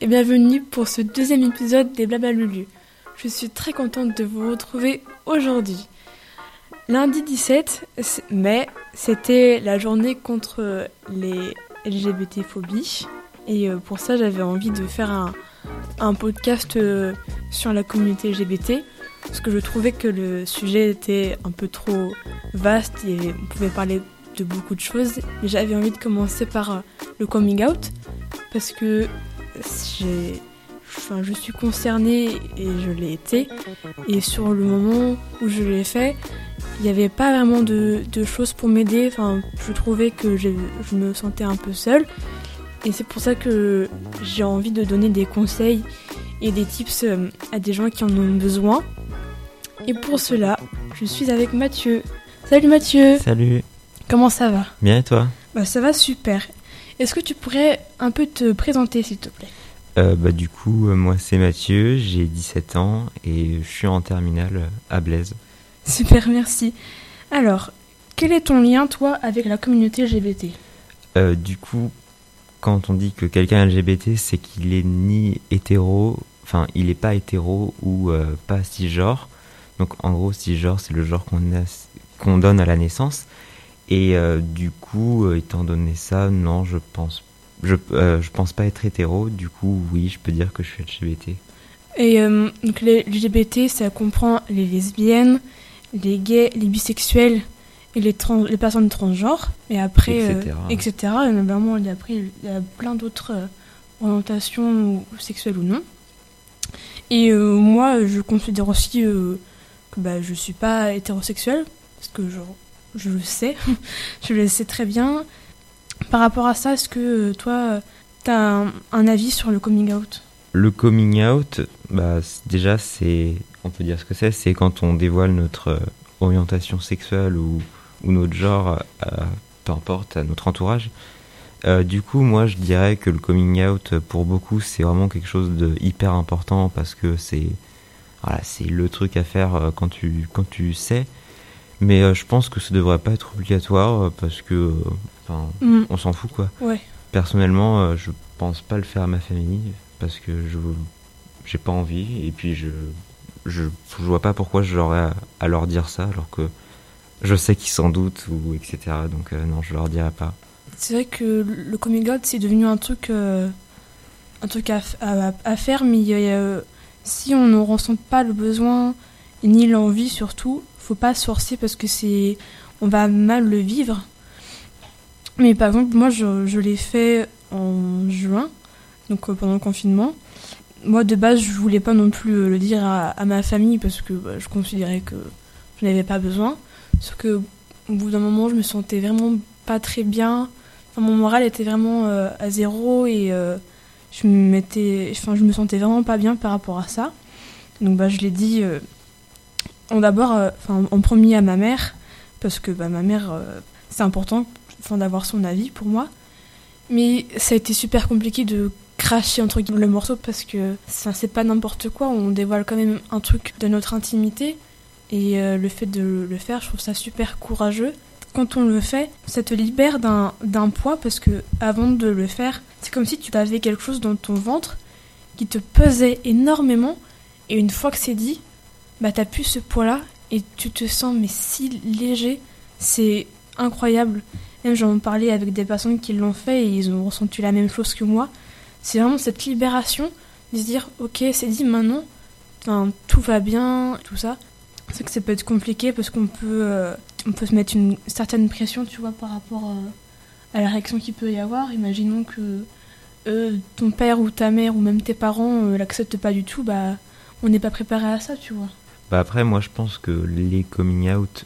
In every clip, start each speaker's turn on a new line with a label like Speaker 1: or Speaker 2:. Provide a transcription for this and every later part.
Speaker 1: et bienvenue pour ce deuxième épisode des Blabla Lulu. Je suis très contente de vous retrouver aujourd'hui. Lundi 17 mai, c'était la journée contre les LGBT-phobies et euh, pour ça j'avais envie de faire un, un podcast euh, sur la communauté LGBT parce que je trouvais que le sujet était un peu trop vaste et on pouvait parler de beaucoup de choses. Mais j'avais envie de commencer par euh, le coming out parce que j'ai, enfin, je suis concernée et je l'ai été. Et sur le moment où je l'ai fait, il n'y avait pas vraiment de, de choses pour m'aider. Enfin, je trouvais que je, je me sentais un peu seule. Et c'est pour ça que j'ai envie de donner des conseils et des tips euh, à des gens qui en ont besoin. Et pour cela, je suis avec Mathieu. Salut Mathieu
Speaker 2: Salut
Speaker 1: Comment ça va?
Speaker 2: Bien et toi?
Speaker 1: Bah ça va super. Est-ce que tu pourrais un peu te présenter s'il te plaît?
Speaker 2: Euh, bah, Du coup, euh, moi c'est Mathieu, j'ai 17 ans et je suis en terminale à Blaise.
Speaker 1: Super, merci. Alors, quel est ton lien toi avec la communauté LGBT
Speaker 2: euh, Du coup, quand on dit que quelqu'un est LGBT, c'est qu'il est ni hétéro, enfin il n'est pas hétéro ou euh, pas cisgenre. Donc en gros, cisgenre c'est le genre qu'on qu'on donne à la naissance. Et euh, du coup, euh, étant donné ça, non, je pense, je, euh, je pense pas être hétéro. Du coup, oui, je peux dire que je suis LGBT.
Speaker 1: Et donc les LGBT, ça comprend les lesbiennes, les gays, les bisexuels et les, trans, les personnes transgenres. Et après,
Speaker 2: Etc.
Speaker 1: etc. Et vraiment, après, il y a plein d'autres orientations sexuelles ou non. Et moi, je considère aussi que bah, je suis pas hétérosexuelle, parce que je, je le sais, je le sais très bien. Par rapport à ça, est-ce que euh, toi, tu as un, avis sur le coming out?
Speaker 2: Le coming out, bah, déjà, c'est, on peut dire ce que c'est, c'est quand on dévoile notre euh, orientation sexuelle ou, notre genre, à- peu importe, à notre entourage. Euh, du coup, moi, je dirais que le coming out, euh, pour beaucoup, c'est vraiment quelque chose de hyper important parce que c'est, voilà, c'est le truc à faire euh, quand tu, quand tu sais. Mais euh, je pense que ça devrait pas être obligatoire euh, parce que, euh,
Speaker 1: Mm,
Speaker 2: on s'en fout quoi.
Speaker 1: Ouais.
Speaker 2: Personnellement, je pense pas le faire à ma famille parce que je j'ai pas envie et puis je je, je vois pas pourquoi j'aurais à, à leur dire ça alors que je sais qu'ils s'en doutent ou etc. Donc euh, non, je leur dirai pas.
Speaker 1: C'est vrai que le coming out c'est devenu un truc, euh, un truc à, f- à- à faire, mais euh, si on ne ressent pas le besoin ni l'envie surtout, faut pas se forcer parce que c'est, on va mal le vivre. Mais par exemple, moi je, je l'ai fait en juin, donc euh, pendant le confinement. Moi de base je voulais pas non plus euh, le dire à, ma famille parce que bah, je considérais que je n'avais pas besoin. Sauf que au bout d'un moment je me sentais vraiment pas très bien. Enfin, mon moral était vraiment euh, à zéro et je, me je me sentais vraiment pas bien par rapport à ça. Donc bah, je l'ai dit en d'abord, euh, enfin, en premier à ma mère, parce que bah, ma mère, euh, c'est important d'avoir son avis pour moi. Mais ça a été super compliqué de cracher entre guillemets le morceau parce que ça c'est pas n'importe quoi, on dévoile quand même un truc de notre intimité. Et euh, le fait de le faire, je trouve ça super courageux. Quand on le fait, ça te libère d'un d'un poids parce que avant de le faire, c'est comme si tu avais quelque chose dans ton ventre qui te pesait énormément. Et une fois que c'est dit, bah t'as plus ce poids-là et tu te sens mais si léger, c'est incroyable. Même j'en parlais avec des personnes qui l'ont fait et ils ont ressenti la même chose que moi. C'est vraiment cette libération de se dire ok c'est dit maintenant, tout va bien, tout ça. C'est que ça peut être compliqué parce qu'on peut, euh, on peut se mettre une certaine pression, tu vois, par rapport euh, à la réaction qu'il peut y avoir. Imaginons que euh, ton père ou ta mère ou même tes parents l'acceptent pas du tout, bah on n'est pas préparé à ça, tu vois.
Speaker 2: Bah après, moi, je pense que les coming out,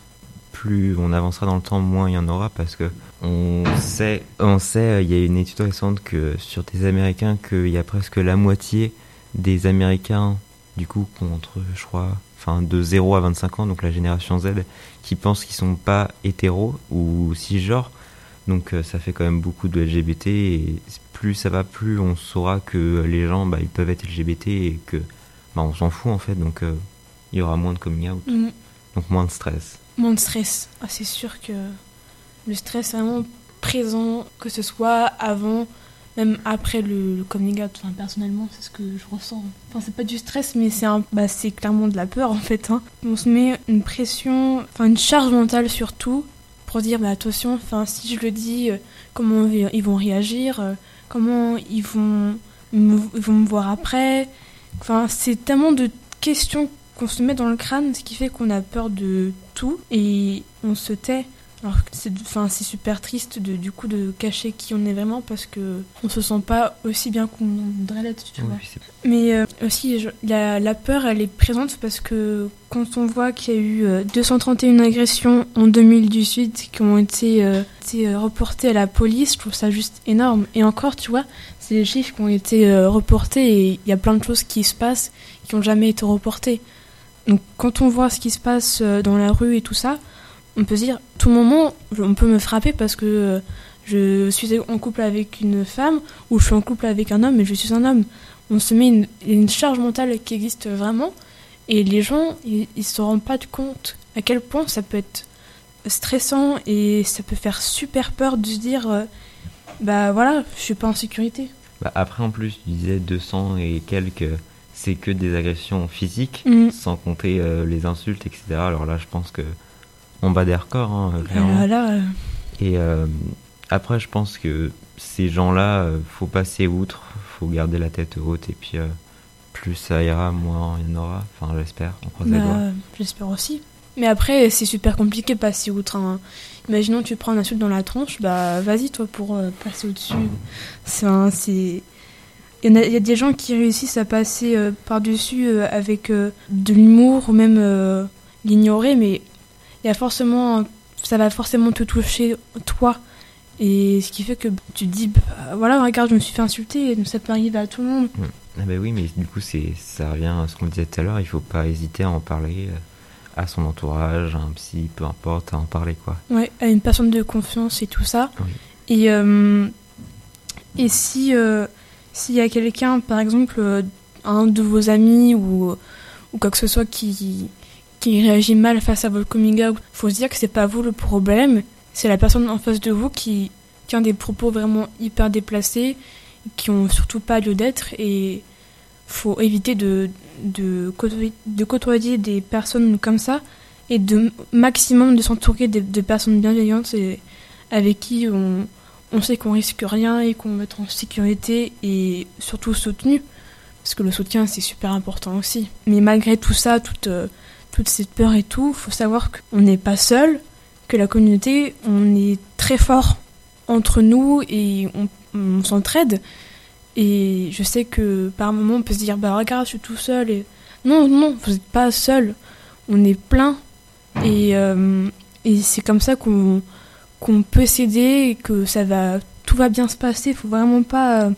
Speaker 2: plus on avancera dans le temps, moins il y en aura parce que on sait, on sait, euh, il y a une étude récente que sur des Américains qu'il y a presque la moitié des Américains, du coup, contre, je crois, enfin de 0 à 25 ans, donc la génération Z, qui pensent qu'ils sont pas hétéros ou cisgenres. Donc euh, ça fait quand même beaucoup de LGBT et plus ça va, plus on saura que les gens, bah, ils peuvent être LGBT et que, bah, on s'en fout en fait. Donc euh, il y aura moins de coming out,
Speaker 1: Mm.
Speaker 2: donc moins de stress.
Speaker 1: Moins de stress. Ah, c'est sûr que le stress est vraiment présent, que ce soit avant même après le, le coming out, enfin, personnellement, c'est ce que je ressens. Enfin, c'est pas du stress, mais c'est bah, c'est clairement de la peur en fait. Hein. On se met une pression, enfin une charge mentale surtout, pour dire bah, attention, enfin si je le dis, euh, comment ils vont réagir, euh, comment ils vont, me, ils vont me voir après. Enfin, c'est tellement de questions qu'on se met dans le crâne, ce qui fait qu'on a peur de tout et on se tait. Alors c'est enfin c'est super triste de du coup de cacher qui on est vraiment parce que on se sent pas aussi bien qu'on voudrait l'être, tu vois. Mais euh, aussi je- la, la peur elle est présente parce que quand on voit qu'il y a eu euh, 231 agressions en 2018 qui ont été, euh, été, euh, reportées à la police, je trouve ça juste énorme. Et encore, tu vois, c'est des chiffres qui ont été euh, reportés et il y a plein de choses qui se passent qui ont jamais été reportées. Donc quand on voit ce qui se passe euh, dans la rue et tout ça, on peut se dire, tout moment, on peut me frapper parce que euh, je suis en couple avec une femme ou je suis en couple avec un homme et je suis un homme. On se met une, charge mentale qui existe vraiment et les gens, ils, ils se rendent pas compte à quel point ça peut être stressant et ça peut faire super peur de se dire, euh, bah voilà, je suis pas en sécurité.
Speaker 2: Bah, après, en plus, tu disais 200 et quelques, c'est que des agressions physiques,
Speaker 1: Mm.
Speaker 2: sans compter euh, les insultes, etc. Alors là, je pense que on bat des records, hein,
Speaker 1: Euh,
Speaker 2: clairement.
Speaker 1: là,
Speaker 2: Et euh, après, je pense que ces gens-là, faut passer outre, faut garder la tête haute, et puis euh, plus ça ira, moins il y en aura. Enfin, j'espère, on croise les
Speaker 1: bah,
Speaker 2: doigts.
Speaker 1: j'espère aussi. Mais après, c'est super compliqué de passer outre. hein. Imaginons tu prends un insulte dans la tronche, bah vas-y toi pour passer au-dessus. Un- c'est il y, a, il y a des gens qui réussissent à passer euh, par-dessus euh, avec euh, de l'humour ou même l'ignorer, mais il y a forcément, ça va forcément te toucher toi. Et ce qui fait que tu te dis, bah, voilà, regarde, je me suis fait insulter, ça peut arriver à tout le monde.
Speaker 2: Ah bah oui, mais du coup, c'est, ça revient à ce qu'on disait tout à l'heure, il faut pas hésiter à en parler à son entourage, à un psy, peu importe, à en parler, quoi.
Speaker 1: Ouais, à une personne de confiance et tout ça.
Speaker 2: Oui.
Speaker 1: Et, et si s'il y a quelqu'un, par exemple, euh, un de vos amis ou, ou quoi que ce soit qui, qui réagit mal face à votre coming out, faut se dire que c'est pas vous le problème, c'est la personne en face de vous qui tient des propos vraiment hyper déplacés, qui ont surtout pas lieu d'être et faut éviter de, de, côtoyer, de côtoyer des personnes comme ça et de maximum de s'entourer de, de personnes bienveillantes et avec qui on, on sait qu'on risque rien et qu'on va être en sécurité et surtout soutenu parce que le soutien c'est super important aussi. Mais malgré tout ça toute euh, toute cette peur et tout faut savoir qu'on n'est pas seul que la communauté on est très fort entre nous et on, s'entraide. Et je sais que par moment on peut se dire bah regarde je suis tout seul et non non vous n'êtes pas seul. On est plein. Et, euh, et c'est comme ça qu'on qu'on peut s'aider et que ça va tout va bien se passer faut vraiment pas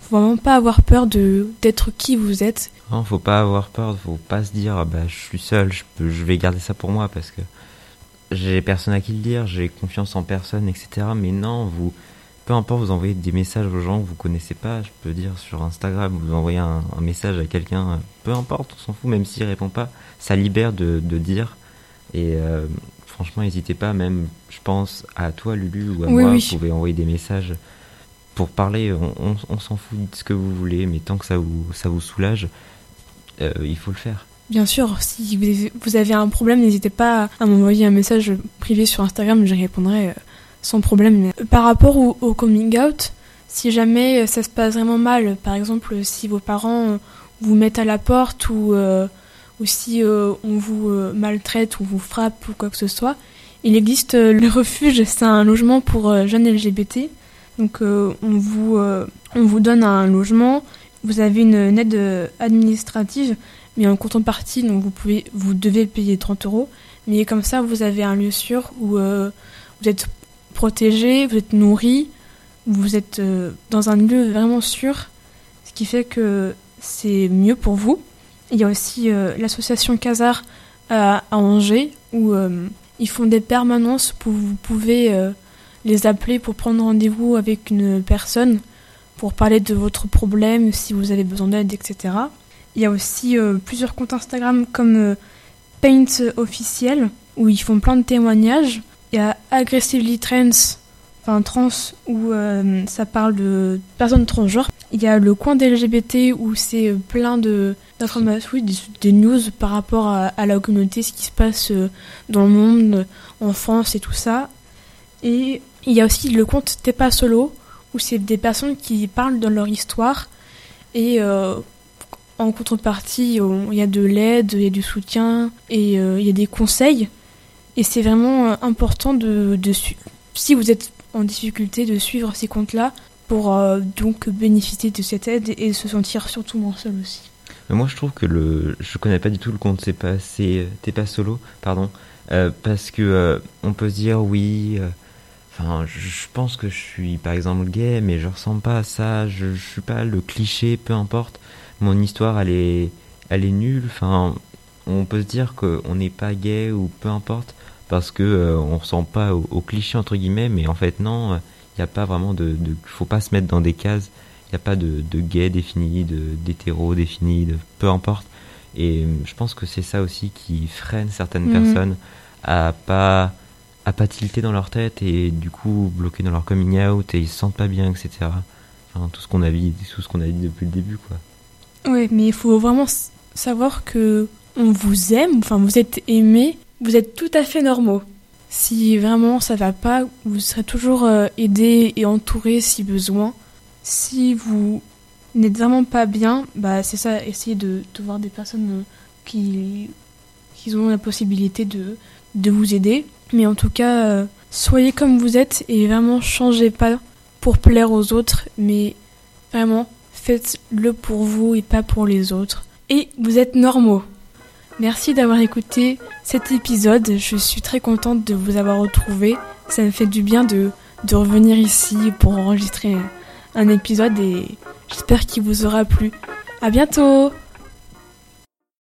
Speaker 1: faut vraiment pas avoir peur de d'être qui vous êtes
Speaker 2: Non, faut pas avoir peur, faut pas se dire, ah bah, je suis seul, je, je vais garder ça pour moi parce que j'ai personne à qui le dire, j'ai confiance en personne, etc. Mais non, vous, peu importe, vous envoyez des messages aux gens que vous connaissez pas, je peux dire sur Instagram, vous envoyez un, message à quelqu'un, peu importe, on s'en fout, même s'il répond pas, ça libère de, de dire. Et euh, franchement, n'hésitez pas, même, je pense, à toi, Lulu, ou à
Speaker 1: Oui,
Speaker 2: moi,
Speaker 1: oui.
Speaker 2: vous pouvez envoyer des messages pour parler, on, on, on s'en fout de ce que vous voulez, mais tant que ça vous, ça vous soulage, euh, il faut le faire.
Speaker 1: bien sûr si vous- avez un problème n'hésitez pas à m'envoyer un message privé sur Instagram j'y répondrai euh, sans problème Mais par rapport au, au coming out si jamais ça se passe vraiment mal par exemple si vos parents vous mettent à la porte ou euh, ou si euh, on vous euh, maltraite ou vous frappe ou quoi que ce soit, il existe euh, le refuge, c'est un logement pour jeunes LGBT. Donc on, vous, on vous donne un logement, vous avez une, une aide administrative, mais en contrepartie, donc vous, pouvez, vous devez payer 30 euros. Mais comme ça, vous avez un lieu sûr où vous êtes protégé, vous êtes nourri, vous êtes dans un lieu vraiment sûr, ce qui fait que c'est mieux pour vous. Il y a aussi euh, l'association Casar à, à Angers où euh, ils font des permanences où vous pouvez euh, les appeler pour prendre rendez-vous avec une personne pour parler de votre problème, si vous avez besoin d'aide, etc. Il y a aussi euh, plusieurs comptes Instagram comme euh, Paint officiel où ils font plein de témoignages. Il y a Aggressively Trends, enfin trans, où euh, ça parle de personnes transgenres. Il y a le coin des LGBT où c'est plein de d'informations, des, news par rapport à, la communauté, ce qui se passe euh, dans le monde, en France et tout ça. Et il y a aussi le compte T'es pas solo, où c'est des personnes qui parlent de leur histoire et euh, en contrepartie, on- il y a de l'aide, il y a du soutien et euh, il y a des conseils. Et c'est vraiment euh, important de, de si vous êtes en difficulté, de suivre ces comptes-là pour euh, donc bénéficier de cette aide et se sentir surtout moins seul aussi.
Speaker 2: Moi, je trouve que le, je connais pas du tout le compte. C'est pas, t'es pas solo, pardon, Euh, parce que euh, on peut se dire oui. Enfin, je je pense que je suis par exemple gay, mais je ressemble pas à ça. Je, je suis pas le cliché, peu importe. Mon histoire, elle est, elle est nulle. Enfin, on peut se dire qu'on n'est pas gay ou peu importe parce que euh, on ressemble pas au, au cliché entre guillemets. Mais en fait, non. Il n'y a pas vraiment de, de, faut pas se mettre dans des cases. Il n'y a pas de, de gay défini, de d'hétéro défini, de peu importe. Et euh, je pense que c'est ça aussi qui freine certaines
Speaker 1: Mhm.
Speaker 2: personnes à pas à pas tilter dans leur tête et du coup bloquer dans leur coming out et ils se sentent pas bien, etc. Enfin, tout ce qu'on a dit, tout ce qu'on a dit depuis le début, quoi.
Speaker 1: Oui, mais il faut vraiment savoir que on vous aime, enfin vous êtes aimé, vous êtes tout à fait normaux. Si vraiment ça va pas, vous serez toujours euh, aidé et entouré si besoin. Si vous n'êtes vraiment pas bien, bah c'est ça, essayez de, voir des personnes euh, qui, qui ont la possibilité de, de vous aider. Mais en tout cas, euh, soyez comme vous êtes et vraiment changez pas pour plaire aux autres, mais vraiment faites-le pour vous et pas pour les autres. Et vous êtes normaux. Merci d'avoir écouté cet épisode. Je suis très contente de vous avoir retrouvé. Ça me fait du bien de, revenir ici pour enregistrer un épisode et j'espère qu'il vous aura plu. À bientôt!